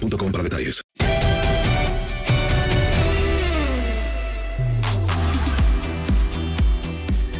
para detalles.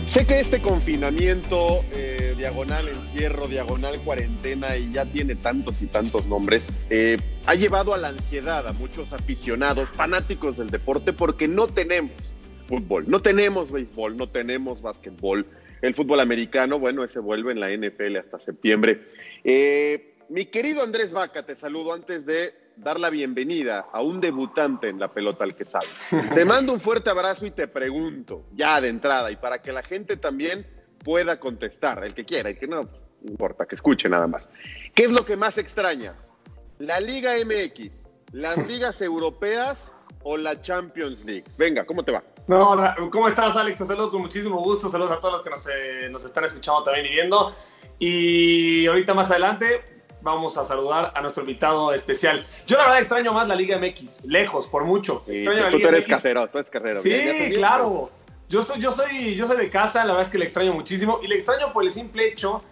Sé que este confinamiento, eh, diagonal encierro, diagonal cuarentena y ya tiene tantos y tantos nombres, eh, ha llevado a la ansiedad a muchos aficionados, fanáticos del deporte, porque no tenemos fútbol, no tenemos béisbol, no tenemos básquetbol. El fútbol americano, bueno, ese vuelve en la NFL hasta septiembre. Eh, mi querido Andrés Vaca, te saludo antes de dar la bienvenida a un debutante en la pelota al que sabe. Te mando un fuerte abrazo y te pregunto, ya de entrada, y para que la gente también pueda contestar, el que quiera, el que no, no importa, que escuche nada más. ¿Qué es lo que más extrañas? ¿La Liga MX, las ligas europeas o la Champions League? Venga, ¿cómo te va? No, ¿cómo estás, Alex? Te saludo con muchísimo gusto. Saludos a todos los que nos, eh, nos están escuchando también y viendo. Y ahorita más adelante vamos a saludar a nuestro invitado especial. Yo la verdad extraño más la Liga MX, lejos, por mucho. Sí, extraño tú, la Liga eres MX. casero, tú eres casero. Sí, claro. Yo soy, yo, soy, yo soy de casa, la verdad es que le extraño muchísimo. Y le extraño por el simple hecho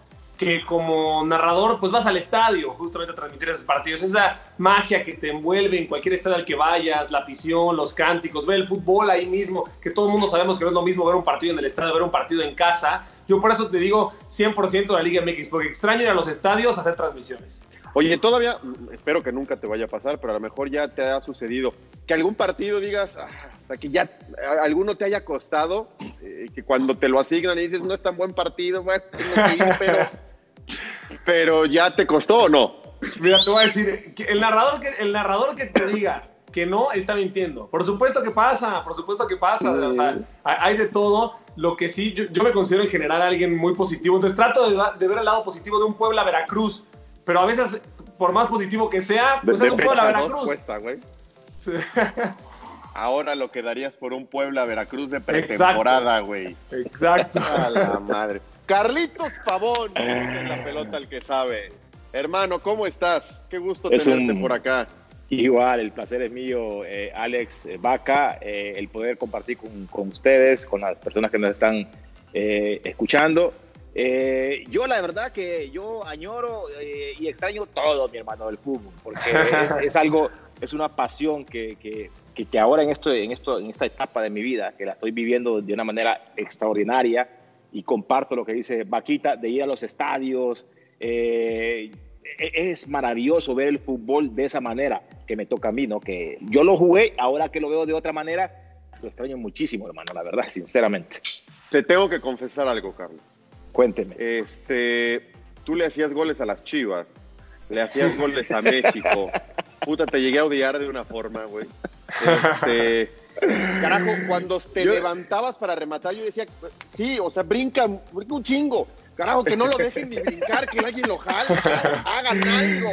que como narrador, pues vas al estadio justamente a transmitir esos partidos. Esa magia que te envuelve en cualquier estadio al que vayas, la afición, los cánticos, ver el fútbol ahí mismo, que todo el mundo sabemos que no es lo mismo ver un partido en el estadio, ver un partido en casa. Yo por eso te digo 100% la Liga MX, porque extraño ir a los estadios a hacer transmisiones. Oye, todavía, mm, espero que nunca te vaya a pasar, pero a lo mejor ya te ha sucedido que algún partido digas, ah, hasta que ya alguno te haya costado, eh, que cuando te lo asignan y dices, no es tan buen partido, bueno, tengo que ir, pero, pero ya te costó o no. Mira, te voy a decir, el narrador que, el narrador que te diga que no está mintiendo. Por supuesto que pasa, por supuesto que pasa. O sea, hay de todo. Lo que sí, yo, yo me considero en general alguien muy positivo. Entonces trato de, de ver el lado positivo de un Puebla-Veracruz. Pero a veces, por más positivo que sea, pues de es un cuesta, güey. Ahora lo que darías por un Puebla-Veracruz de pretemporada, güey. Exacto. A la madre. Carlitos Pavón, en la pelota el que sabe. Hermano, ¿cómo estás? Qué gusto Es tenerte un- por acá. Igual, el placer es mío, eh, Alex eh, Vaca, eh, el poder compartir con, con ustedes, con las personas que nos están eh, escuchando. Eh, yo la verdad que yo añoro eh, y extraño todo, mi hermano, del fútbol, porque es, es algo, es una pasión que, que, que- que ahora en, esto, en, esto, en esta etapa de mi vida, que la estoy viviendo de una manera extraordinaria y comparto lo que dice Vaquita, de ir a los estadios. eh, e- es maravilloso ver el fútbol de esa manera que me toca a mí, ¿no? Que yo lo jugué, ahora que lo veo de otra manera, lo extraño muchísimo, hermano, la verdad, sinceramente. Te tengo que confesar algo, Carlos. Cuénteme. Este, tú le hacías goles a las Chivas. le hacías goles a México. Puta, te llegué a odiar de una forma, güey. Este, carajo, cuando te levantabas para rematar, yo decía, sí, o sea, brinca, brinca un chingo. Carajo, que no lo dejen ni brincar, que alguien lo jale, hagan algo.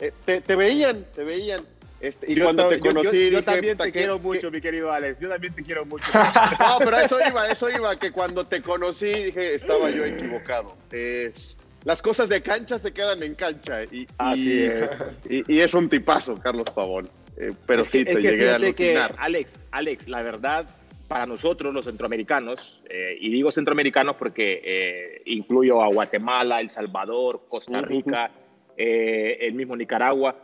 Eh, te, te, veían, te veían. Este, y yo cuando te conocí, yo, yo dije, también te que- quiero que- mucho, mi querido Alex. Yo también te quiero mucho. No, pero eso iba, eso iba, que cuando te conocí dije, estaba yo equivocado. Es- las cosas de cancha se quedan en cancha y, Así y, es. y- y es un tipazo, Carlos Pavón. Eh, pero Es que- sí, es te que llegué a fíjate que, alucinar. Alex, Alex, la verdad, para nosotros los centroamericanos, eh, y digo centroamericanos porque eh, incluyo a Guatemala, El Salvador, Costa. Rica, eh, el mismo Nicaragua,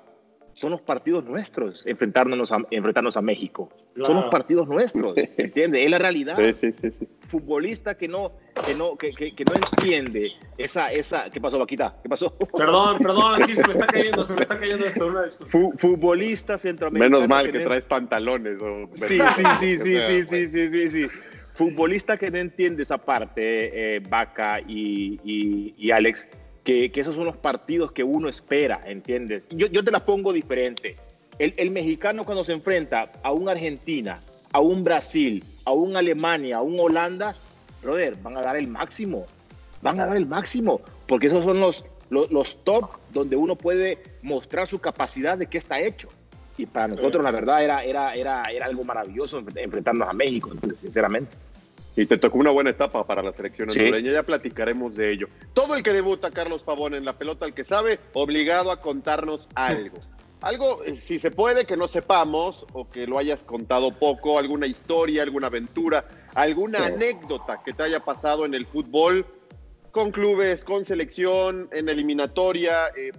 son los partidos nuestros enfrentarnos a, enfrentarnos a México. Son Claro. los partidos nuestros, ¿entiendes? Es la realidad. Sí, sí, sí, sí. Futbolista que no, que no, que, que- que no entiende esa, esa. ¿Qué pasó, Vaquita? ¿Qué pasó? Perdón, perdón, aquí se me está cayendo, se me está cayendo esto, una disculpa. Fu- futbolista centroamericano. Menos mal que no- traes pantalones. o- Sí, sí, sí, sí, sí, sí, sí, sí, sí. Futbolista que no entiende esa parte, eh, Vaca y, y- y Alex, que, que esos son los partidos que uno espera, ¿entiendes? Yo, yo te las pongo diferente. El, el mexicano cuando se enfrenta a un Argentina, a un Brasil, a un Alemania, a un Holanda, brother, van a dar el máximo. Van a dar el máximo, porque esos son los, los, los top donde uno puede mostrar su capacidad de qué está hecho. Y para nosotros, la verdad, era, era, era, era algo maravilloso enfrent- enfrentarnos a México, sinceramente. Y te tocó una buena etapa para la selección Sí. hondureña, ya platicaremos de ello. Todo el que debuta, Carlos Pavón, en la pelota, el que sabe, obligado a contarnos algo. Algo, eh, si se puede, que no sepamos o que lo hayas contado poco, alguna historia, alguna aventura, alguna Sí. anécdota que te haya pasado en el fútbol, con clubes, con selección, en eliminatoria, eh,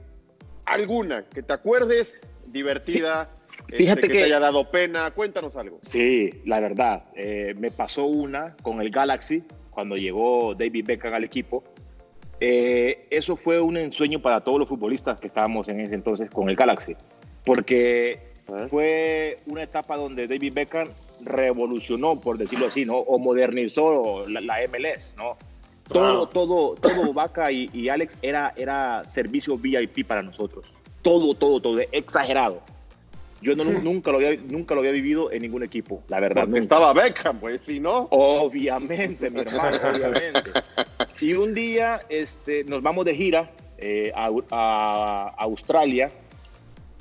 alguna que te acuerdes, divertida, Fíjate que, que- te haya dado pena, cuéntanos algo. Sí, la verdad. eh, me pasó una con el Galaxy, cuando llegó David Beckham al equipo. Eh, eso fue un ensueño para todos los futbolistas que estábamos en ese entonces con el Galaxy, porque fue una etapa donde David Beckham revolucionó, por decirlo así, ¿no? O modernizó la, la MLS, ¿no? Todo, todo, todo Vaca y, y Alex era, era servicio VIP para nosotros. Todo, todo, todo, exagerado. Yo no, nunca, lo había, nunca lo había vivido en ningún equipo, la verdad. Porque nunca. estaba Beckham, pues, si no. Obviamente, mi hermano, obviamente. Y un día este, nos vamos de gira eh, a, a- Australia.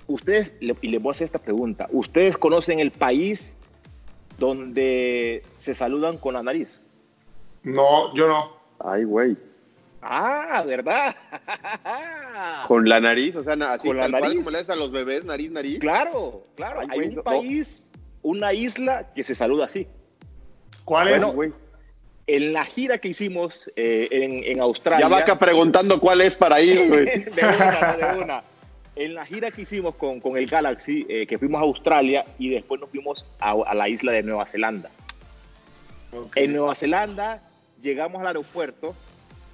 Ustedes, y les voy a hacer esta pregunta, ¿ustedes conocen el país donde se saludan con la nariz? No, yo no. Ay, güey. Ah, ¿verdad? Con la nariz, o sea, así Con la tal cual nariz. como le a los bebés, nariz, nariz. Claro, claro. Ay, Hay güey, un no. país, una isla que se saluda así. ¿Cuál Bueno, es? güey. En la gira que hicimos eh, en, en Australia. Ya va acá preguntando cuál es para ir, güey. de una, no, de una. En la gira que hicimos con, con el Galaxy, eh, que fuimos a Australia y después nos fuimos a, a la isla de Nueva Zelanda. En Nueva Zelanda llegamos al aeropuerto,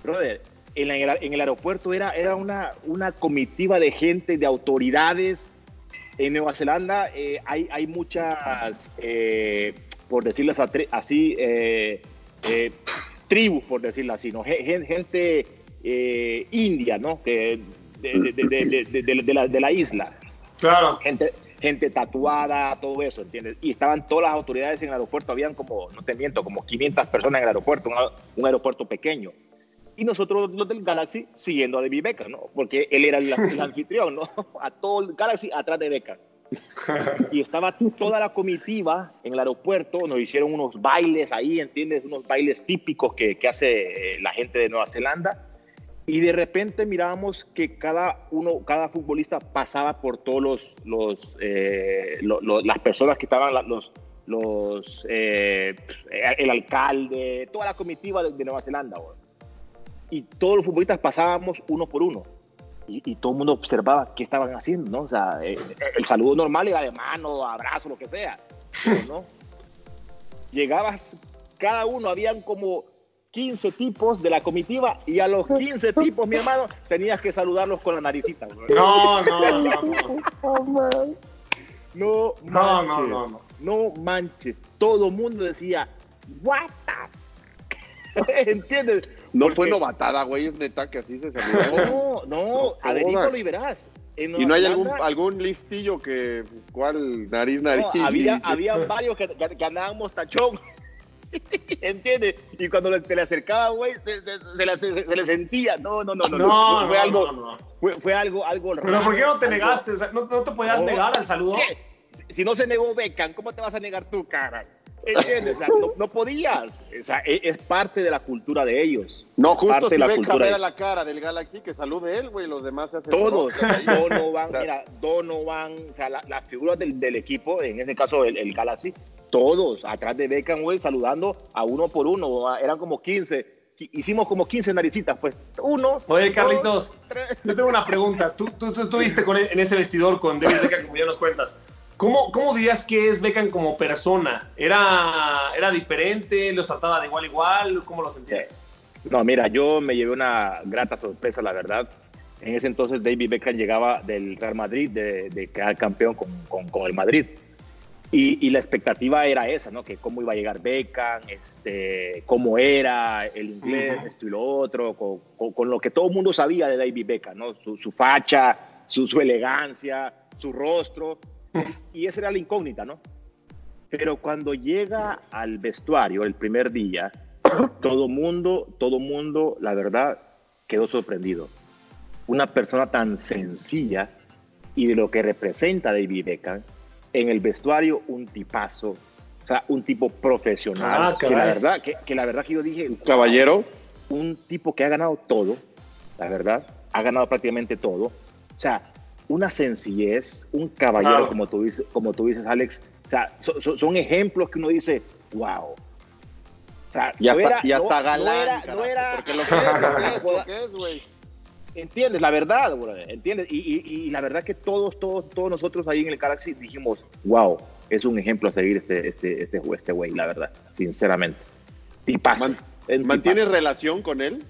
brother, en, la- en el, aeropuerto era, era una, una comitiva de gente, de autoridades. En Nueva Zelanda eh, hay, hay muchas, eh, por decirlas así, eh, eh, tribus, por decirlo así, ¿no? Gen- Gente eh, india, ¿no? Que de, la, de la isla Claro. gente, gente tatuada, todo eso, ¿entiendes? Y estaban todas las autoridades en el aeropuerto, habían como, no te miento, como 500 personas en el aeropuerto, un, un aeropuerto pequeño. Y nosotros, los del Galaxy, siguiendo a David Beckham, ¿no? Porque él era el, el anfitrión, ¿no? A todo el Galaxy atrás de Beckham. Y estaba toda la comitiva en el aeropuerto, nos hicieron unos bailes ahí, ¿entiendes? Unos bailes típicos que, que hace eh, la gente de Nueva Zelanda. Y de repente mirábamos que cada uno, cada futbolista pasaba por todos los, los, eh, lo- lo- las personas que estaban, los, los, eh, el alcalde, toda la comitiva de, de Nueva Zelanda. güey. Y todos los futbolistas pasábamos uno por uno. Y, y todo el mundo observaba qué estaban haciendo, ¿no? O sea, eh, el saludo normal era de mano, abrazo, lo que sea. Pero, ¿no? Llegabas, cada uno, habían como 15 tipos de la comitiva y a los 15 tipos, mi hermano, tenías que saludarlos con la naricita. No, no, no, no. No No, manches. no, no, no. No manches. Todo el mundo decía, what the- ¿Entiendes? No fue novatada, güey, es neta que así se saludó. No, no, averígalo y verás. ¿Y no hay algún, algún listillo que, cuál, nariz, nariz? No, había, había varios que, que, andábamos tachón. ¿Entiendes? Y cuando te le acercaba, güey, se, se, se, le sentía. No, no, no, no. No, fue, no, algo, no, Fue, fue, algo, algo raro. ¿Pero por qué no te negaste? O sea, ¿no, ¿no, te podías negar al saludo? ¿Qué? Si no se negó Beckham, ¿cómo te vas a negar tú, cara? ¿Entiendes? O sea, no, no, podías. O sea, es, es, parte de la cultura de ellos. No, justo si Beckham era la cara del Galaxy, que salude él, güey, los demás se hacen Todos. Donovan, mira, Donovan, o sea, las la figuras del, del, equipo, en este caso el, el Galaxy, todos atrás de Beckham, güey, saludando a uno por uno. Eran como 15 hicimos como 15 naricitas, pues. Uno. Oye, Carlitos, dos, tres. yo tengo una pregunta. Tú, tú, tú estuviste con, en ese vestidor con David Beckham, como ya nos cuentas. ¿Cómo, ¿Cómo, dirías que es Beckham como persona? ¿Era, ¿Era diferente? ¿Los trataba de igual a igual? ¿Cómo lo sentías? No, mira, yo me llevé una grata sorpresa, la verdad. En ese entonces David Beckham llegaba del Real Madrid, de, de quedar campeón con, con, con el Madrid. Y, y, la expectativa era esa, ¿no? Que cómo iba a llegar Beckham, este, cómo era el inglés, uh -huh. esto y lo otro, con, con, con, lo que todo el mundo sabía de David Beckham, ¿no? Su, su facha, su, su, elegancia, su rostro. Y esa era la incógnita, ¿no? Pero cuando llega al vestuario el primer día, todo mundo, todo mundo, la verdad, quedó sorprendido. Una persona tan sencilla y de lo que representa David Beckham, en el vestuario un tipazo, o sea, un tipo profesional, ah, que la verdad que, que, la verdad que yo dije, caballero, un tipo que ha ganado todo, la verdad, ha ganado prácticamente todo, o sea, una sencillez, un caballero como tú dices, como tú dices, Alex, o sea, so, so, son ejemplos que uno dice, wow. O sea, ya no está, era, ya no, está galán, no era, carajo, no era, porque lo que es, güey. ¿Entiendes? La verdad, bro, ¿entiendes? Y, y, y, la verdad que todos, todos, todos nosotros ahí en el Galaxy dijimos, wow, es un ejemplo a seguir este, este, este, este güey, la verdad, sinceramente. Tipazo. Man, ¿Mantienes relación con él?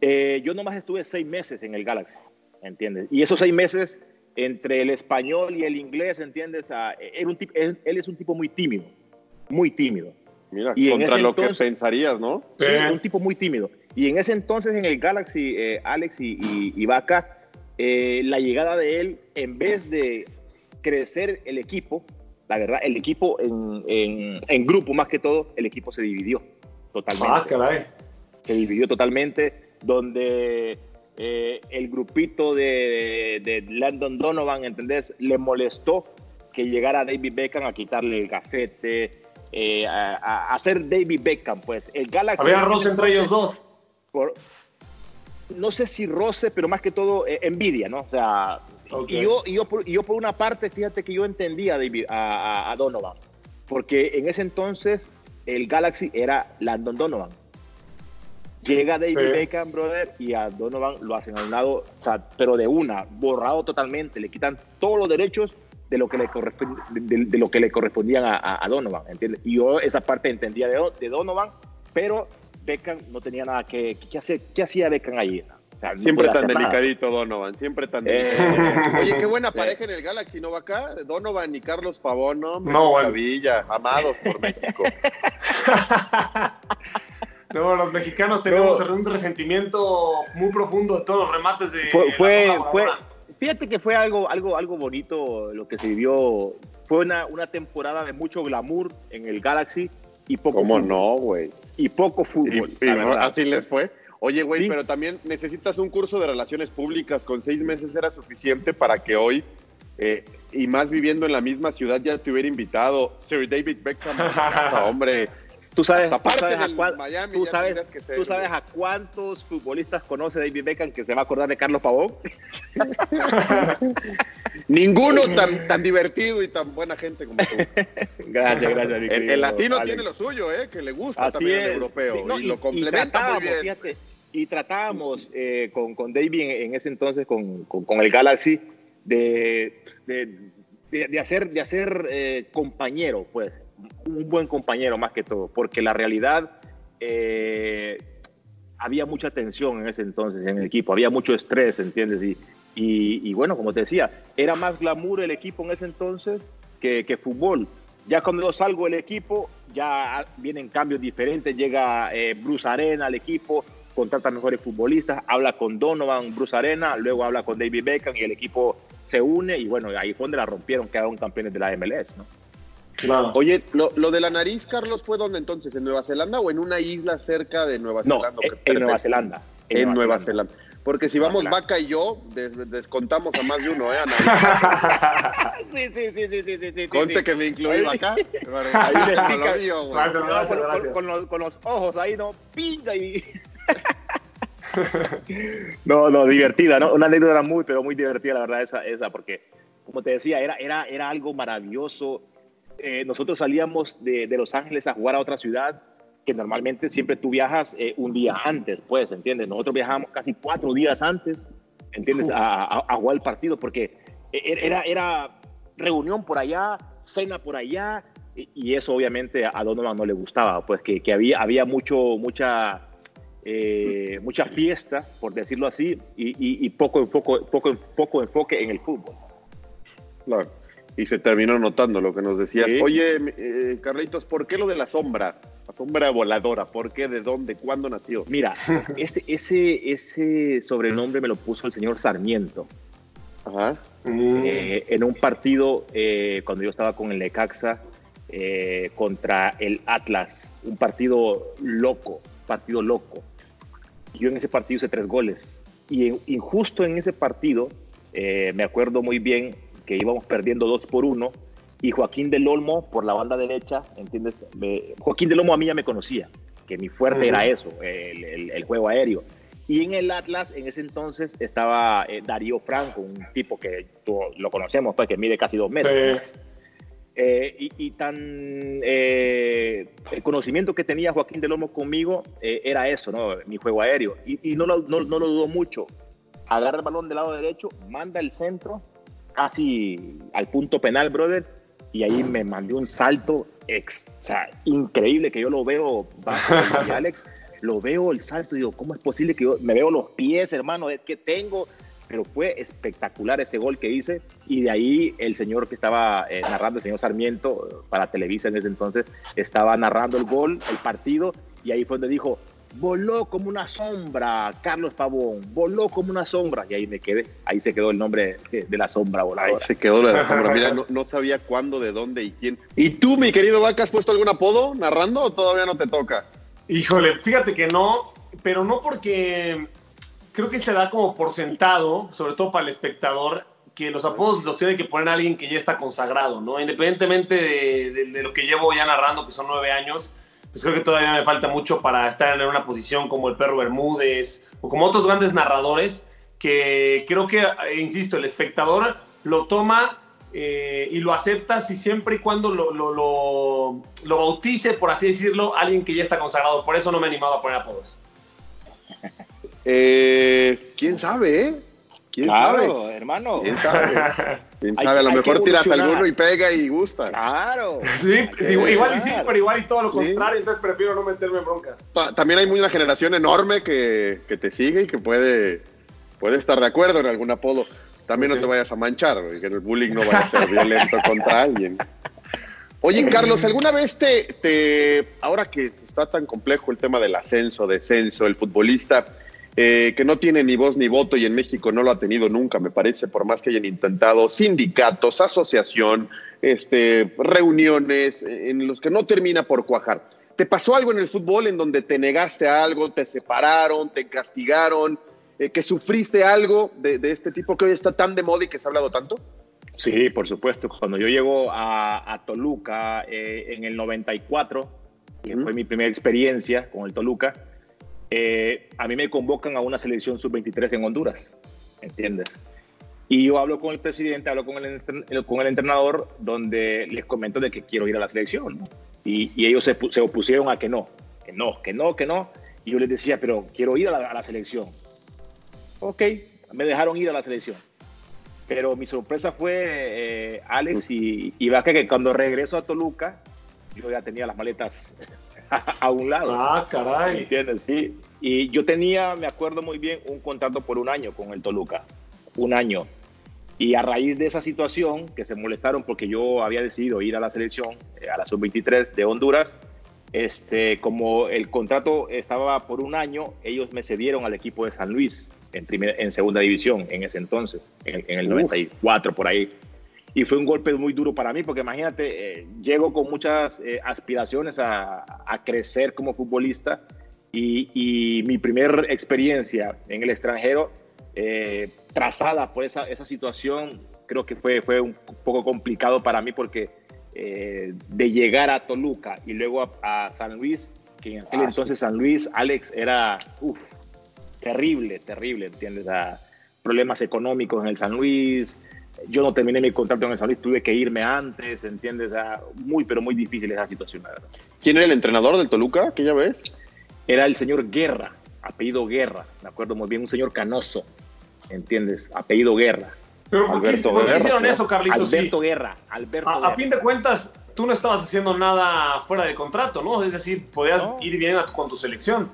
Eh, yo nomás estuve seis meses en el Galaxy, ¿entiendes? Y esos seis meses entre el español y el inglés, ¿entiendes? Ah, era un él, él, es un tipo muy tímido, muy tímido. Mira, y contra lo entonces, que pensarías, ¿no? Sí, un tipo muy tímido. Y en ese entonces en el Galaxy, eh, Alex y, y, y Vaca, eh, la llegada de él, en vez de crecer el equipo, la verdad, el equipo en, en, en grupo más que todo, el equipo se dividió totalmente. Ah, caray. Se dividió totalmente, donde eh, el grupito de, de, Landon Donovan, ¿entendés? Le molestó que llegara David Beckham a quitarle el gafete, eh, a, a, hacer David Beckham, pues. El Galaxy. Había roce entre ellos dos. Por, no sé si roce, pero más que todo eh, envidia, ¿no? O sea, okay. y, yo, y, yo por, y yo por una parte, fíjate que yo entendía a, David, a, a, Donovan, porque en ese entonces el Galaxy era Landon Donovan. Llega David sí. Beckham, brother, y a Donovan lo hacen a un lado, o sea, pero de una, borrado totalmente, le quitan todos los derechos de lo que le, correspond, de, de lo que le correspondían a, a, Donovan, ¿entiendes? Y yo esa parte entendía de, de Donovan, pero Beckham no tenía nada que, que hacer. ¿Qué hacía Beckham allí? O sea, no siempre tan delicadito nada. Donovan, siempre tan eh. delicadito. Oye, qué buena pareja en el Galaxy, ¿no va acá? Donovan y Carlos Pavón, ¿no? No, maravilla, bueno. amados por México. No, los mexicanos tenemos no. un resentimiento muy profundo de todos los remates de fue, fue, fue, fíjate que fue algo, algo, algo bonito lo que se vivió. Fue una, una temporada de mucho glamour en el Galaxy y poco ¿Cómo fútbol. no, güey? Y poco fútbol. Y, y así les fue. Oye, güey, sí. pero también necesitas un curso de relaciones públicas. Con seis meses era suficiente para que hoy, eh, y más viviendo en la misma ciudad, ya te hubiera invitado Sir David Beckham a casa, hombre. Tú sabes, tú sabes, a, cuál, Miami, tú, sabes, ser, tú sabes a cuántos futbolistas conoce David Beckham que se va a acordar de Carlos Pavón. Ninguno tan, tan divertido y tan buena gente como tú. gracias, gracias. Mi el, el, latino Alex. tiene lo suyo, ¿eh? que le gusta Así también el europeo sí, no, y, y, lo complementa muy bien. Fíjate, y tratábamos eh, con, con David en, en, ese entonces, con, con, con el Galaxy, de, de, de, de hacer, de hacer eh, compañero, pues un buen compañero más que todo, porque la realidad eh, había mucha tensión en ese entonces en el equipo, había mucho estrés, ¿entiendes? Y, y, bueno, como te decía, era más glamour el equipo en ese entonces que, que fútbol. Ya cuando salgo del equipo, ya vienen cambios diferentes. Llega eh, Bruce Arena al equipo, contrata mejores futbolistas, habla con Donovan, Bruce Arena, luego habla con David Beckham y el equipo se une y bueno, ahí fue donde la rompieron, quedaron campeones de la MLS, ¿no? Claro. Oye, lo, lo, de la nariz, Carlos, ¿fue dónde entonces? ¿En Nueva Zelanda o en una isla cerca de Nueva no, Zelanda? En, en Nueva Zelanda. En, en Nueva, Zelanda. Zelanda. Porque si vamos Zelanda. Vaca y yo, des, descontamos a más de uno, ¿eh? Ana? sí, sí, sí, sí, sí, sí, sí, Conte sí. que me incluí Vaca. Ahí le pica. mío. Gracias, No, gracias, con, con- gracias. con los, con los ojos ahí, ¿no? Pinga y... no, no, divertida, ¿no? Una anécdota muy, pero muy divertida, la verdad, esa, esa porque, como te decía, era, era, era algo maravilloso. Eh, nosotros salíamos de, de Los Ángeles a jugar a otra ciudad, que normalmente siempre tú viajas eh, un día antes, pues, ¿entiendes? Nosotros viajábamos casi cuatro días antes, ¿entiendes? A, a- a jugar el partido, porque e, era, era reunión por allá, cena por allá, y, y eso obviamente a Donovan no le gustaba, pues que, que había, había mucho, mucha, eh, mucha fiesta, por decirlo así, y, y- y poco, enfoque, poco, poco enfoque en el fútbol. Claro. Y se terminó notando lo que nos decías. Sí. Oye, eh, Carlitos, ¿por qué lo de la sombra? La sombra voladora, ¿por qué? ¿De dónde? ¿Cuándo nació? Mira, este, ese, ese sobrenombre me lo puso el señor Sarmiento. Ajá. Eh, en un partido, eh, cuando yo estaba con el Necaxa eh, contra el Atlas, un partido loco, partido loco. Yo en ese partido hice tres goles. Y, en- y justo en ese partido, eh, me acuerdo muy bien que íbamos perdiendo dos por uno y Joaquín del Olmo por la banda derecha, ¿entiendes? Me- Joaquín del Olmo a mí ya me conocía, que mi fuerte era eso, el, el- el juego aéreo. Y en el Atlas, en ese entonces, estaba eh, Darío Franco, un tipo que tú lo conocemos, pues, que mide casi dos metros. Sí. Eh, y, y tan eh, el conocimiento que tenía Joaquín del Olmo conmigo eh, era eso, ¿no? Mi juego aéreo. Y, y no, lo, no, no lo dudó mucho. Agarra el balón del lado derecho, manda el centro, casi al punto penal, brother. Y ahí me mandé un salto ex- o sea, increíble que yo lo veo, y Alex, lo veo el salto y digo, ¿cómo es posible que yo me veo los pies, hermano? Es que tengo pero fue espectacular ese gol que hice y de ahí el señor que estaba eh, narrando, el señor Sarmiento, eh, para Televisa en ese entonces, estaba narrando el gol, el partido, y ahí fue donde dijo, voló como una sombra, Carlos Pavón, voló como una sombra, y ahí me quedé, ahí se quedó el nombre de, de la sombra Ahí voladora. se quedó la sombra. Mira, no, no sabía cuándo, de dónde y quién. ¿Y tú, mi querido Vaca, has puesto algún apodo narrando o todavía no te toca? Híjole, fíjate que no, pero no porque creo que se da como por sentado, sobre todo para el espectador, que los apodos los tiene que poner alguien que ya está consagrado, ¿no? Independientemente de, de- de lo que llevo ya narrando, que son nueve años, pues creo que todavía me falta mucho para estar en una posición como el Perro Bermúdez o como otros grandes narradores, que creo que, eh, insisto, el espectador lo toma eh, y lo acepta si siempre y cuando lo, lo, lo, lo bautice, por así decirlo, alguien que ya está consagrado. Por eso no me he animado a poner apodos. Eh, ¿Quién sabe, eh? ¿Quién sabe? Claro, hermano. ¿Quién sabe? ¿Quién sabe? A lo mejor tiras alguno y pega y gusta. Claro. Sí, igual y sí, pero igual y todo lo Sí. contrario, entonces prefiero no meterme en broncas. Ta- También hay una generación enorme que, que te sigue y que puede, puede estar de acuerdo en algún apodo. También Sí. no te vayas a manchar, que el bullying no vaya a ser violento contra alguien. Oye, Carlos, ¿alguna vez te, te, ahora que está tan complejo el tema del ascenso, descenso, el futbolista eh, que no tiene ni voz ni voto y en México no lo ha tenido nunca, me parece, por más que hayan intentado sindicatos, asociación, este, reuniones en los que no termina por cuajar. ¿Te pasó algo en el fútbol en donde te negaste a algo, te separaron, te castigaron, eh, que sufriste algo de, de este tipo que hoy está tan de moda y que se ha hablado tanto? Sí, por supuesto. Cuando yo llego a, a Toluca eh, en el 94, que Ujú. fue mi primera experiencia con el Toluca, eh, a mí me convocan a una selección sub-23 en Honduras, ¿entiendes? Y yo hablo con el presidente, hablo con el, con el entrenador, donde les comento de que quiero ir a la selección. ¿no? Y, y ellos se, se opusieron a que no, que no, que no, que no. Y yo les decía, pero quiero ir a la, a la selección. Ok, me dejaron ir a la selección. Pero mi sorpresa fue eh, Alex y, y que cuando regreso a Toluca, yo ya tenía las maletas a un lado. Ah, caray. ¿Entiendes? Sí. Y yo tenía, me acuerdo muy bien, un contrato por un año con el Toluca. Un año. Y a raíz de esa situación, que se molestaron porque yo había decidido ir a la selección, eh, a la sub-23 de Honduras, este, como el contrato estaba por un año, ellos me cedieron al equipo de San Luis en, en segunda división en ese entonces, en, en el 94 por ahí. Y fue un golpe muy duro para mí, porque imagínate, eh, llego con muchas eh, aspiraciones a, a, crecer como futbolista y, y mi primera experiencia en el extranjero, eh, trazada por esa, esa situación, creo que fue, fue un poco complicado para mí porque eh, de llegar a Toluca y luego a, a San Luis, que en aquel ah, entonces. San Luis, Alex, era uf, terrible, terrible, ¿entiendes? A problemas económicos en el San Luis, yo no terminé mi contrato en el San Luis, tuve que irme antes, ¿entiendes? Muy, pero muy difícil esa situación, la verdad. ¿Quién era el entrenador del Toluca aquella vez? Era el señor Guerra, apellido Guerra, me acuerdo muy bien, un señor canoso, ¿entiendes? Apellido Guerra. Pero ¿por Alberto qué, ¿por qué hicieron eso, Carlitos? Alberto sí. Guerra, Alberto a, Guerra. a, fin de cuentas, tú no estabas haciendo nada fuera de contrato, ¿no? Es decir, podías no. ir bien con tu selección.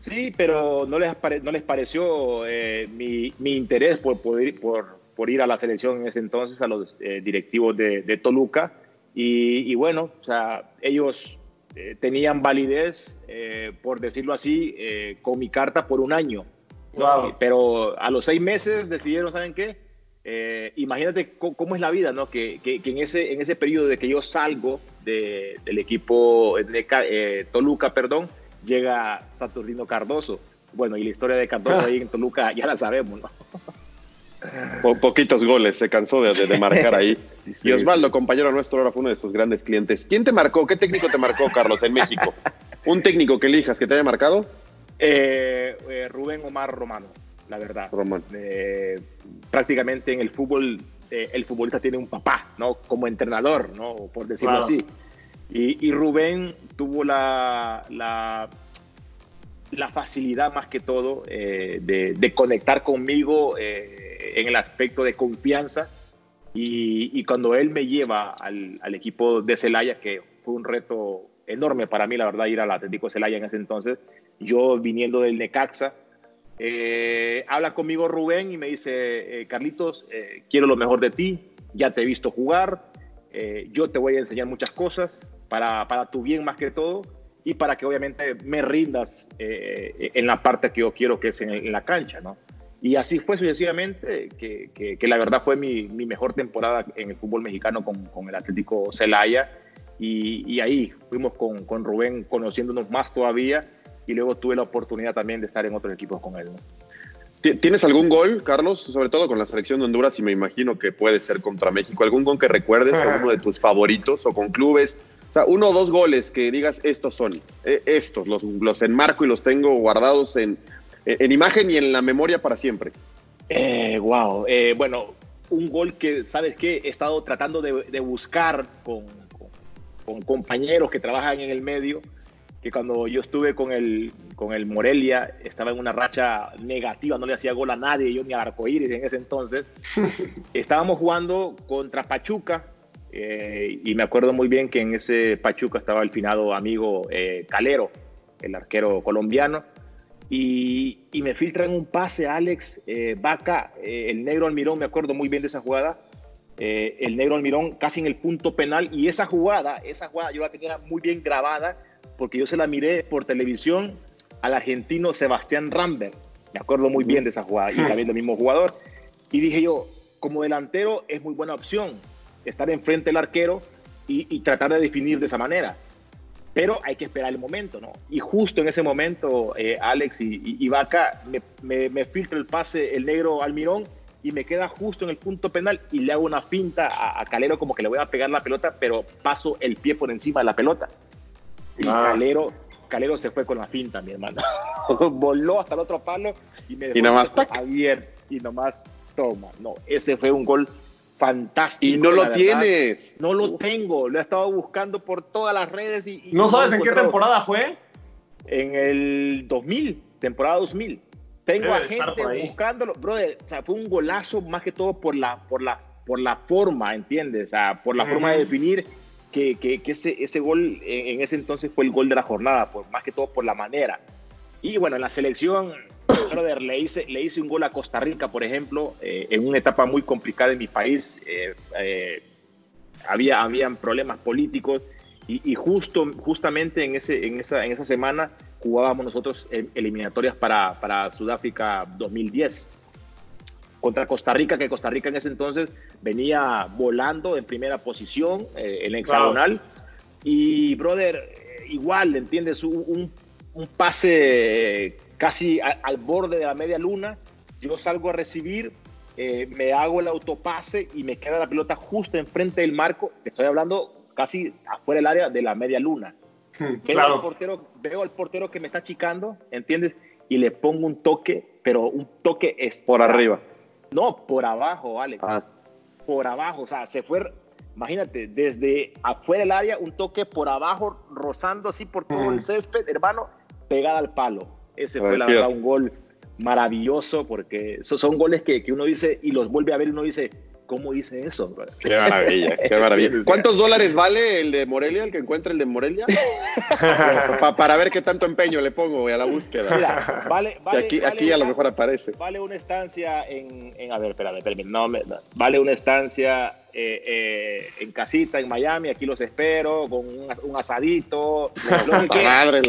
Sí, pero no les, pare, no les pareció eh, mi, mi, interés por poder por, por ir a la selección en ese entonces, a los eh, directivos de, de Toluca. Y, y, bueno, o sea, ellos eh, tenían validez, eh, por decirlo así, eh, con mi carta por un año. Wow. pero a los seis meses decidieron, ¿saben qué? Eh, imagínate cómo es la vida, ¿no? Que, que, que, en, ese, en ese periodo de que yo salgo de, del equipo de Toluca, perdón, llega Saturnino Cardoso. Bueno, y la historia de Cardoso ahí en Toluca ya la sabemos, ¿no? Po poquitos goles, se cansó de, de, de marcar ahí. Sí, y Osvaldo, compañero nuestro, ahora fue uno de sus grandes clientes. ¿Quién te marcó? ¿Qué técnico te marcó, Carlos, en México? ¿Un técnico que elijas que te haya marcado? Eh, eh, Rubén Omar Romano, la verdad. Román. Eh, prácticamente en el fútbol, eh, el futbolista tiene un papá, ¿no? Como entrenador, ¿no? Por decirlo claro. así. Y, y, Rubén tuvo la, la, la, facilidad más que todo de, de, conectar conmigo en el aspecto de confianza. Y, y cuando él me lleva al, al, equipo de Celaya, que fue un reto enorme para mí, la verdad, ir al Atlético Celaya en ese entonces, yo viniendo del Necaxa, eh, habla conmigo Rubén y me dice, eh, Carlitos, eh, quiero lo mejor de ti, ya te he visto jugar, eh, yo te voy a enseñar muchas cosas para, para, tu bien más que todo y para que obviamente me rindas eh, en la parte que yo quiero que es en, en la cancha, ¿no? Y así fue sucesivamente, que, que, que la verdad fue mi, mi, mejor temporada en el fútbol mexicano con, con el Atlético Celaya. Y, y, ahí fuimos con, con, Rubén conociéndonos más todavía. Y luego tuve la oportunidad también de estar en otros equipos con él. ¿no? ¿Tienes algún gol, Carlos? Sobre todo con la selección de Honduras, y me imagino que puede ser contra México. ¿Algún gol que recuerdes, alguno de tus favoritos o con clubes? O sea, uno o dos goles que digas, estos son, eh, estos, los, los enmarco y los tengo guardados en, en imagen y en la memoria para siempre. Eh, wow. Eh, bueno, un gol que, ¿sabes qué? He estado tratando de, de buscar con, con, con, compañeros que trabajan en el medio, que cuando yo estuve con el, con el Morelia, estaba en una racha negativa, no le hacía gol a nadie, yo ni a Arcoíris en ese entonces. Estábamos jugando contra Pachuca, eh, y me acuerdo muy bien que en ese Pachuca estaba el finado amigo eh, Calero, el arquero colombiano y, y, me filtran un pase Alex eh, Vaca, eh, el negro Almirón, me acuerdo muy bien de esa jugada, eh, el negro Almirón casi en el punto penal y esa jugada, esa jugada yo la tenía muy bien grabada porque yo se la miré por televisión al argentino Sebastián Rambert, me acuerdo muy bien de esa jugada y también del mismo jugador y dije yo, como delantero es muy buena opción estar enfrente del arquero y, y tratar de definir de esa manera pero hay que esperar el momento, ¿no? Y justo en ese momento, eh, Alex y, y, y Vaca me, me, me, filtra el pase el negro Almirón y me queda justo en el punto penal y le hago una finta a, a, Calero como que le voy a pegar la pelota, pero paso el pie por encima de la pelota. Y ah. Calero, Calero se fue con la finta, mi hermano. Voló hasta el otro palo y me dejó y nomás, abierto y nomás toma. No, ese fue un gol fantástico. Y no lo tienes. No lo tengo. Lo he estado buscando por todas las redes. Y, y ¿No sabes en qué temporada fue? En el 2000, temporada 2000. Tengo Debe a gente buscándolo. Brother, o sea, fue un golazo más que todo por la, por la, por la forma, ¿entiendes? O sea, por la mm. forma de definir que, que, que ese, ese, gol en, en, ese entonces fue el gol de la jornada, por, más que todo por la manera. Y bueno, en la selección, brother, le hice, le hice un gol a Costa Rica, por ejemplo, eh, en una etapa muy complicada en mi país. Eh, eh, había, habían problemas políticos y, y, justo, justamente en, ese, en, esa, en esa semana jugábamos nosotros eliminatorias para, para Sudáfrica 2010 contra Costa Rica, que Costa Rica en ese entonces venía volando en primera posición eh, en hexagonal. Wow. Y, brother, igual, ¿entiendes? Un, un pase casi a, al borde de la media luna. Yo salgo a recibir, eh, me hago el autopase y me queda la pelota justo enfrente del marco. Estoy hablando casi afuera del área de la media luna. Hmm, veo, claro. al portero, veo al portero que me está achicando, ¿entiendes? Y le pongo un toque, pero un toque es por arriba. No, por abajo, Alex. Ah. Por abajo, o sea, se fue, imagínate, desde afuera del área, un toque por abajo, rozando así por todo mm. el césped, hermano, pegada al palo. Ese fue, la verdad, un gol maravilloso, porque esos son goles que, que, uno dice y los vuelve a ver y uno dice, ¿cómo hice eso? Bro? Qué maravilla, qué maravilla. ¿Cuántos dólares vale el de Morelia, el que encuentra el de Morelia? pa, para ver qué tanto empeño le pongo a la búsqueda. Mira, vale, vale, aquí, vale aquí a lo mejor aparece. Vale una estancia en, en a ver, espérame, espérame, no, me, no, vale una estancia eh, eh, en casita en Miami, aquí los espero, con un, un asadito. Lo que Madre,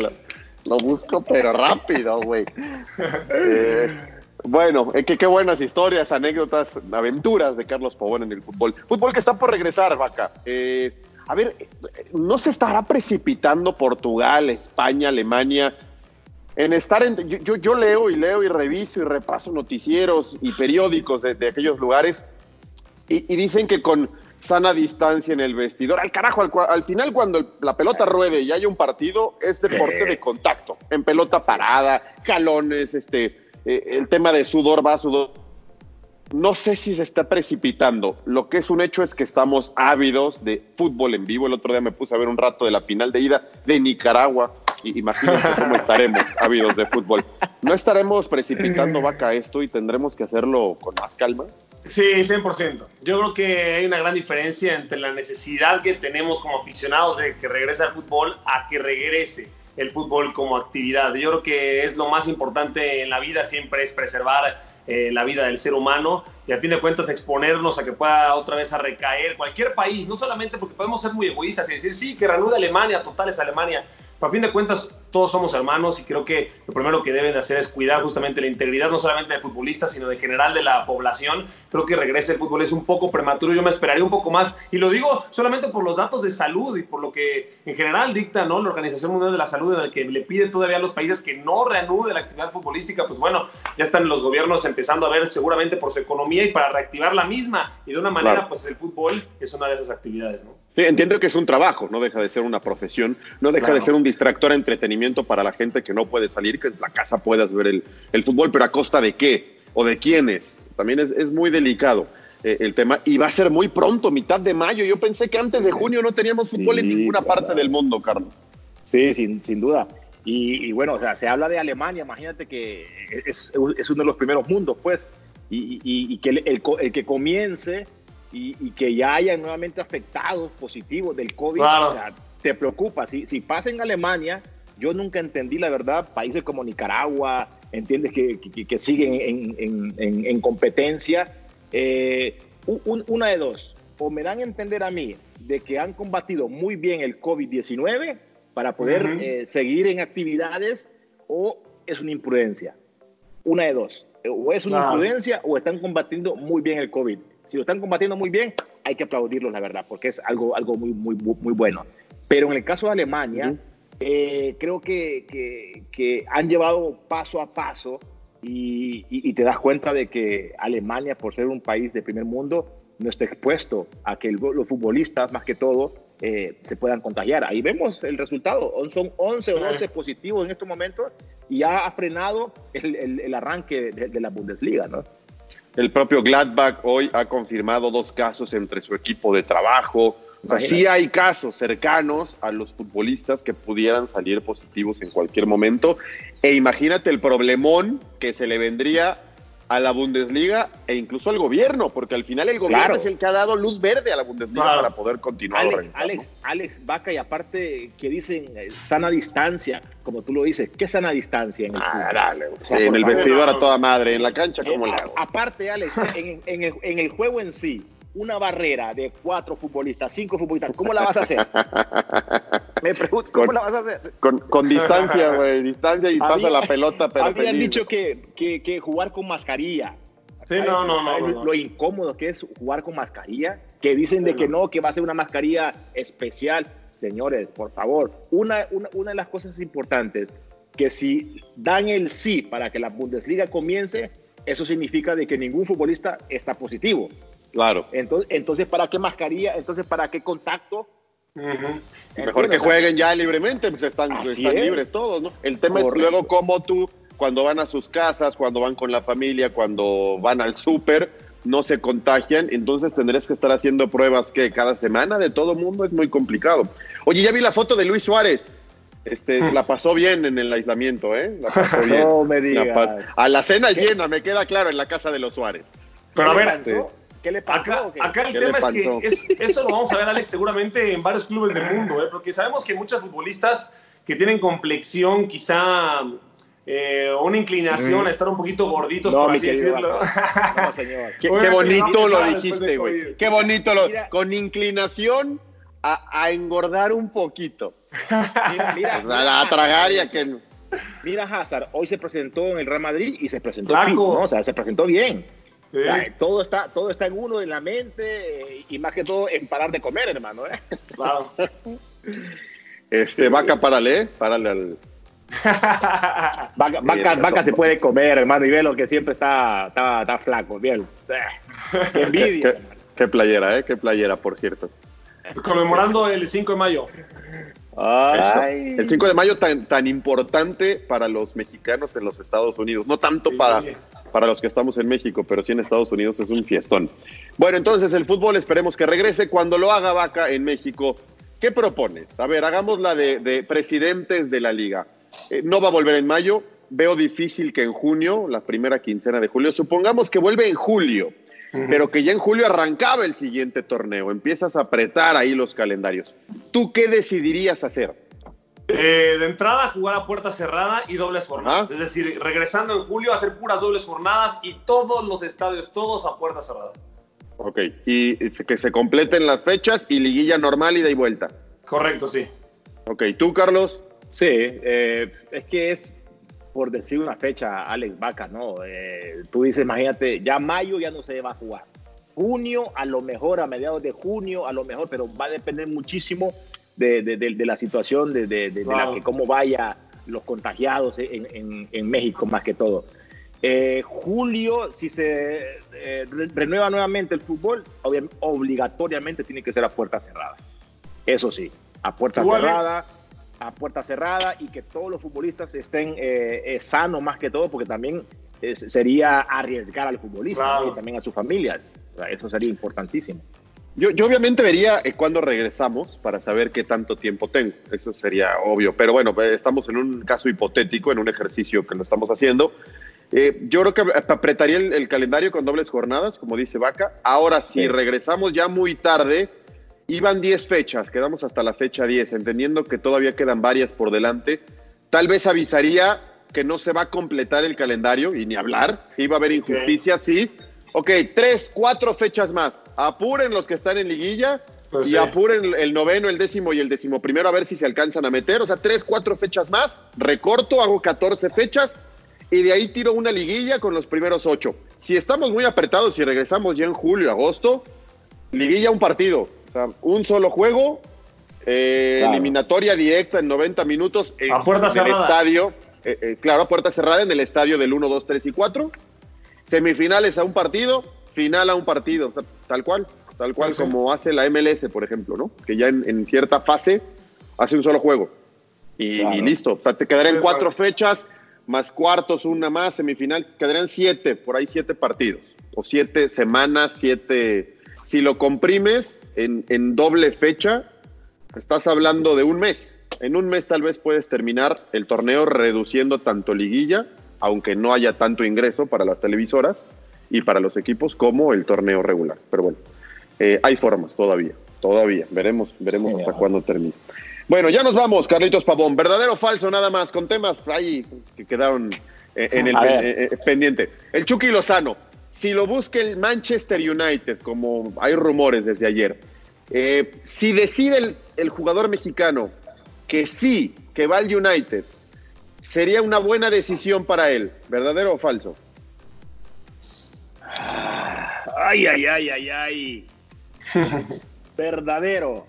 lo, busco, pero rápido, güey. eh, bueno, eh, qué buenas historias, anécdotas, aventuras de Carlos Pavón en el fútbol. Fútbol que está por regresar, Vaca. Eh, a ver, ¿no se estará precipitando Portugal, España, Alemania en estar en... Yo, yo leo y leo y reviso y repaso noticieros y periódicos de, de aquellos lugares y, dicen que con sana distancia en el vestidor, al carajo, al, al final cuando el, la pelota ruede y haya un partido, es deporte de contacto, en pelota parada, jalones, este eh, el tema de sudor va a sudor. No sé si se está precipitando. Lo que es un hecho es que estamos ávidos de fútbol en vivo. El otro día me puse a ver un rato de la final de ida de Nicaragua. Y imagínense cómo estaremos ávidos de fútbol. ¿No estaremos precipitando vaca esto y tendremos que hacerlo con más calma? Sí, 100%. Yo creo que hay una gran diferencia entre la necesidad que tenemos como aficionados de que regrese al fútbol a que regrese el fútbol como actividad. Yo creo que es lo más importante en la vida, siempre es preservar eh, la vida del ser humano y a fin de cuentas exponernos a que pueda otra vez a recaer cualquier país, no solamente porque podemos ser muy egoístas y decir, sí, que reanude Alemania, total es Alemania, a fin de cuentas todos somos hermanos y creo que lo primero que deben de hacer es cuidar justamente la integridad no solamente del futbolista, sino de general de la población. Creo que regrese el fútbol es un poco prematuro, yo me esperaría un poco más y lo digo solamente por los datos de salud y por lo que en general dicta ¿no? la Organización Mundial de la Salud en el que le pide todavía a los países que no reanude la actividad futbolística, pues bueno, ya están los gobiernos empezando a ver seguramente por su economía y para reactivar la misma y de una manera claro. pues el fútbol es una de esas actividades, ¿no? Sí, entiendo que es un trabajo, no deja de ser una profesión, no deja claro. de ser un distractor de entretenimiento para la gente que no puede salir, que en la casa puedas ver el, el fútbol, pero a costa de qué o de quiénes. También es, es muy delicado eh, el tema y va a ser muy pronto, mitad de mayo. Yo pensé que antes de junio no teníamos fútbol sí, en ninguna parte del mundo, Carlos. Sí, sin, sin duda. Y, y, bueno, o sea, se habla de Alemania, imagínate que es, es uno de los primeros mundos, pues, y, y, y que el, el, el, que comience y, y, que ya haya nuevamente afectados positivos del COVID, claro. o sea, te preocupa. Si, si pasa en Alemania, yo nunca entendí, la verdad, países como Nicaragua, entiendes, que, que, que siguen en, en, en, en competencia. Eh, un, una de dos, o me dan a entender a mí de que han combatido muy bien el COVID-19 para poder uh -huh. eh, seguir en actividades, o es una imprudencia. Una de dos. O es una imprudencia o están combatiendo muy bien el COVID. Si lo están combatiendo muy bien, hay que aplaudirlos, la verdad, porque es algo, algo muy, muy, muy bueno. Pero en el caso de Alemania, uh -huh. eh, creo que, que, que, han llevado paso a paso y, y, y, te das cuenta de que Alemania, por ser un país de primer mundo, no está expuesto a que el, los futbolistas, más que todo, eh, se puedan contagiar. Ahí vemos el resultado. Son 11 o 12 positivos en estos momentos y ya ha frenado el, el, el arranque de, de la Bundesliga, ¿no? El propio Gladbach hoy ha confirmado dos casos entre su equipo de trabajo. O sea, sí hay casos cercanos a los futbolistas que pudieran salir positivos en cualquier momento. E imagínate el problemón que se le vendría a la Bundesliga e incluso al gobierno, porque al final el gobierno Claro. es el que ha dado luz verde a la Bundesliga Claro. para poder continuar. Alex. Alex, Alex Vaca, y aparte que dicen eh, sana distancia, como tú lo dices, ¿qué sana distancia en el Ah, fútbol? dale, O sí, sea, en el vestidor a toda madre, en la cancha, Eh, ¿cómo le a- hago? aparte, Alex, en, en el, en el juego en sí, una barrera de cuatro futbolistas, cinco futbolistas, ¿cómo la vas a hacer? Me pregunto, ¿cómo Con- la vas a hacer? Con, con distancia, güey, distancia y pasa la pelota, pero Habían feliz. dicho que, que, que jugar con mascarilla. Sí, no, no, no, ¿Sabes no, lo- incómodo que es jugar con mascarilla. Que dicen de que no. no, que va a ser una mascarilla especial. Señores, por favor, una, una, una de las cosas importantes, que si dan el sí para que la Bundesliga comience, eso significa de que ningún futbolista está positivo. Claro. Entonces, entonces ¿para qué mascarilla? Entonces, ¿para qué contacto? Mejor que jueguen ya libremente, pues están, están es. libres todos, ¿no? El tema Correcto. es luego cómo tú, cuando van a sus casas, cuando van con la familia, cuando van al súper, no se contagian, entonces tendrías que estar haciendo pruebas que cada semana de todo mundo es muy complicado. Oye, ya vi la foto de Luis Suárez. Este, Hmm. la pasó bien en el aislamiento, ¿eh? La pasó bien. No me digas. a la cena llena, me queda claro, en la casa de los Suárez. Pero a ¿Qué le ver? ¿Qué le pasó? Acá, o qué? acá el ¿Qué tema es que es- eso lo vamos a ver, Alex, seguramente en varios clubes del mundo, ¿eh? porque sabemos que muchos futbolistas que tienen complexión, quizá eh, una inclinación Mm. a estar un poquito gorditos, No, por así querido decirlo. No, señor. Qué, qué bonito lo dijiste, güey. Qué bonito lo. Mira. Con inclinación a, a engordar un poquito. Mira, mira, O sea, a tragar y a que. Mira Hazard, hoy se presentó en el Real Madrid y se presentó Flaco. fit, ¿no? O sea, se presentó bien. Sí. O sea, todo está, todo está en uno, en la mente y más que todo en parar de comer, hermano. ¿eh? Claro. Este, vaca, párale, ¿eh? Párale al. Vaca, vaca, vaca se puede comer, hermano, y ve lo que siempre está, está, está flaco, bien. Qué envidia. Qué, qué playera, ¿eh? Qué playera, por cierto. Conmemorando el 5 de mayo. Ay. El 5 de mayo tan, tan importante para los mexicanos en los Estados Unidos. No tanto Sí. para, para los que estamos en México, pero sí en Estados Unidos es un fiestón. Bueno, entonces el fútbol esperemos que regrese. Cuando lo haga Vaca en México, ¿qué propones? A ver, hagamos la de, de presidentes de la liga. Eh, no va a volver en mayo. Veo difícil que en junio, la primera quincena de julio, supongamos que vuelve en julio, pero que ya en julio arrancaba el siguiente torneo. Empiezas a apretar ahí los calendarios. ¿Tú qué decidirías hacer? Eh, de entrada, jugar a puerta cerrada y dobles jornadas. Ajá. Es decir, regresando en julio, hacer puras dobles jornadas y todos los estadios, todos a puerta cerrada. Ok, y que se completen las fechas y liguilla normal, ida y vuelta. Correcto, sí. Ok, tú, Carlos. Sí, eh, es que es por decir una fecha, Alex Vaca, ¿no? Eh, tú dices, imagínate, ya mayo ya no se va a jugar. Junio, a lo mejor, a mediados de junio, a lo mejor, pero va a depender muchísimo de, de- de- de la situación, de, la que cómo vaya los contagiados en, en- en México, más que todo. Eh, julio, si se eh, re- renueva nuevamente el fútbol, obligatoriamente tiene que ser a puerta cerrada. Eso sí, a puerta cerrada, a puerta cerrada y que todos los futbolistas estén eh, eh, sanos más que todo, porque también eh, sería arriesgar al futbolista y también a sus familias. O sea, eso sería importantísimo. Yo, yo obviamente vería eh, cuándo regresamos para saber qué tanto tiempo tengo. Eso sería obvio. Pero bueno, pues, estamos en un caso hipotético, en un ejercicio que lo estamos haciendo. Eh, yo creo que ap- apretaría el, el calendario con dobles jornadas, como dice Vaca. Ahora, si regresamos ya muy tarde, iban 10 fechas, quedamos hasta la fecha 10, entendiendo que todavía quedan varias por delante. Tal vez avisaría que no se va a completar el calendario y ni hablar. Sí, va a haber injusticia, sí. Ok, tres, cuatro fechas más. Apuren los que están en liguilla Pues y sí. apuren el noveno, el décimo y el décimo primero a ver si se alcanzan a meter. O sea, tres, cuatro fechas más. Recorto, hago 14 fechas y de ahí tiro una liguilla con los primeros ocho. Si estamos muy apretados y regresamos ya en julio, agosto, liguilla un partido. O sea, un solo juego, eh, Claro. eliminatoria directa en 90 minutos en, A puerta en el cerrada. estadio. eh, eh, claro, a puerta cerrada en el estadio del 1, 2, 3 y 4. Semifinales a un partido, final a un partido, o sea, tal cual, tal cual sí. como hace la MLS, por ejemplo, ¿no? Que ya en, en cierta fase hace un solo juego. Y, Claro. y listo. O sea, te quedarían cuatro fechas, más cuartos, una más, semifinal, quedarían siete, por ahí siete partidos. O siete semanas, siete. Si lo comprimes en, en doble fecha, estás hablando de un mes. En un mes tal vez puedes terminar el torneo reduciendo tanto liguilla aunque no haya tanto ingreso para las televisoras y para los equipos como el torneo regular. Pero bueno, eh, hay formas todavía, todavía. Veremos, veremos hasta cuándo termina. Bueno, ya nos vamos, Carlitos Pavón. ¿Verdadero o falso nada más? Con temas ahí que quedaron eh, en el eh, pendiente. El Chucky Lozano, si lo busca el Manchester United, como hay rumores desde ayer, si decide el, el jugador mexicano que sí, que va al United, sería una buena decisión para él, ¿verdadero o falso? Ay, ay, ay, ay, ay. Verdadero.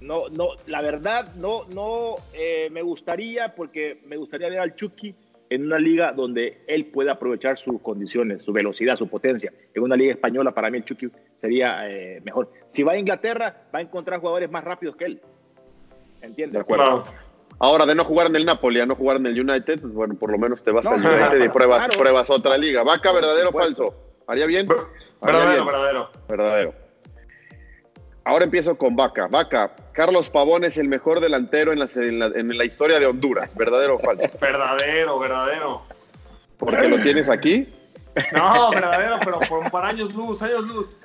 No, no, la verdad, no, no eh, me gustaría, porque me gustaría ver al Chucky en una liga donde él pueda aprovechar sus condiciones, su velocidad, su potencia. En una liga española, para mí el Chucky sería eh, mejor. Si va a Inglaterra, va a encontrar jugadores más rápidos que él. ¿Entiendes? De acuerdo. Ahora, de no jugar en el Napoli a no jugar en el United, pues bueno, por lo menos te vas No, al United y pruebas, claro. pruebas otra liga. ¿Vaca, verdadero o Por falso? ¿Haría bien? Haría Verdadero, bien. verdadero. Verdadero. Ahora empiezo con Vaca. Vaca, Carlos Pavón es el mejor delantero en la, en la- en la historia de Honduras. ¿Verdadero o falso? Verdadero, verdadero. Porque lo tienes aquí. No, verdadero, pero por, para años luz, años luz.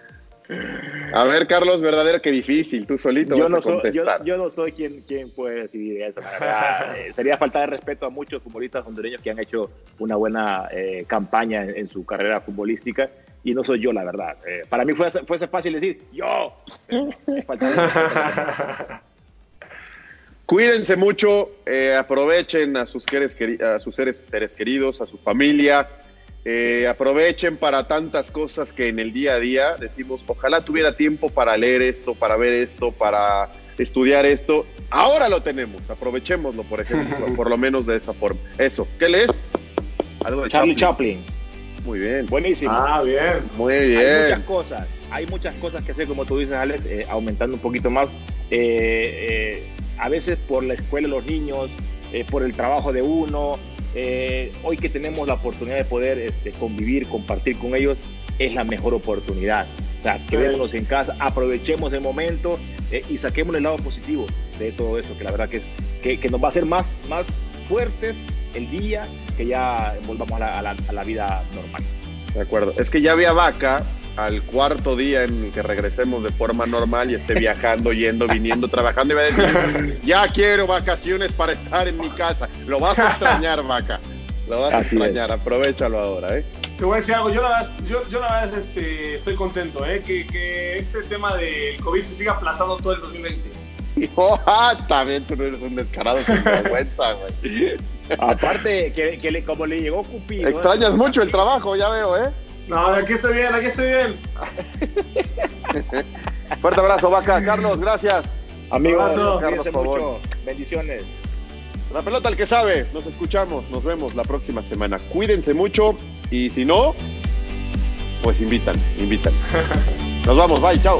A ver, Carlos, verdadero, qué difícil. Tú solito Yo vas no, a soy, yo, no soy quien, quien puede decidir eso. la verdad. Eh, sería falta de respeto a muchos futbolistas hondureños que han hecho una buena eh, campaña en, en su carrera futbolística y no soy yo, la verdad. Eh, para mí fuese, fuese fácil decir yo. Cuídense mucho, aprovechen a sus, queri- a sus seres, seres queridos, a su familia. Eh, aprovechen para tantas cosas que en el día a día decimos, ojalá tuviera tiempo para leer esto, para ver esto, para estudiar esto. Ahora lo tenemos, aprovechémoslo, por ejemplo, por lo menos de esa forma. Eso, ¿qué lees? Algo de Charlie Chaplin. Chaplin. Muy bien, Buenísimo. Ah, bien. muy Hay muchas bien. cosas, hay muchas cosas que hacer, como tú dices, Alex, eh, aumentando un poquito más. Eh, eh, a veces por la escuela de los niños, eh, por el trabajo de uno. Eh, hoy que tenemos la oportunidad de poder este, convivir, compartir con ellos, es la mejor oportunidad. O sea, quedémonos en casa, aprovechemos el momento eh, y saquemos el lado positivo de todo eso, que la verdad que, es- que, que nos va a hacer más, más fuertes el día que ya volvamos a la, a la- a la vida normal. De acuerdo. Es que ya había vaca al cuarto día en que regresemos de forma normal y esté viajando, yendo, viniendo, trabajando y va a decir, ya quiero vacaciones para estar en mi casa. Lo vas a extrañar, vaca. Lo vas a extrañar. Aprovechalo ahora, ¿eh? Te voy a decir algo, yo la verdad, yo, yo la verdad este, estoy contento, ¿eh? que, que este tema del COVID se siga aplazando todo el 2020. Ah, también tú no eres un descarado sin vergüenza, güey. Aparte, que, que le- como le llegó Cupido. Extrañas mucho el trabajo, ya veo, ¿eh? No, aquí estoy bien, aquí estoy bien. Fuerte abrazo, vaca. Carlos, gracias. Amigos, Abrazo. Carlos mucho. Bendiciones. La pelota al que sabe. Nos escuchamos, nos vemos la próxima semana. Cuídense mucho y si no, pues invitan, invitan. Nos vamos, bye, chao.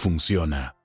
funciona.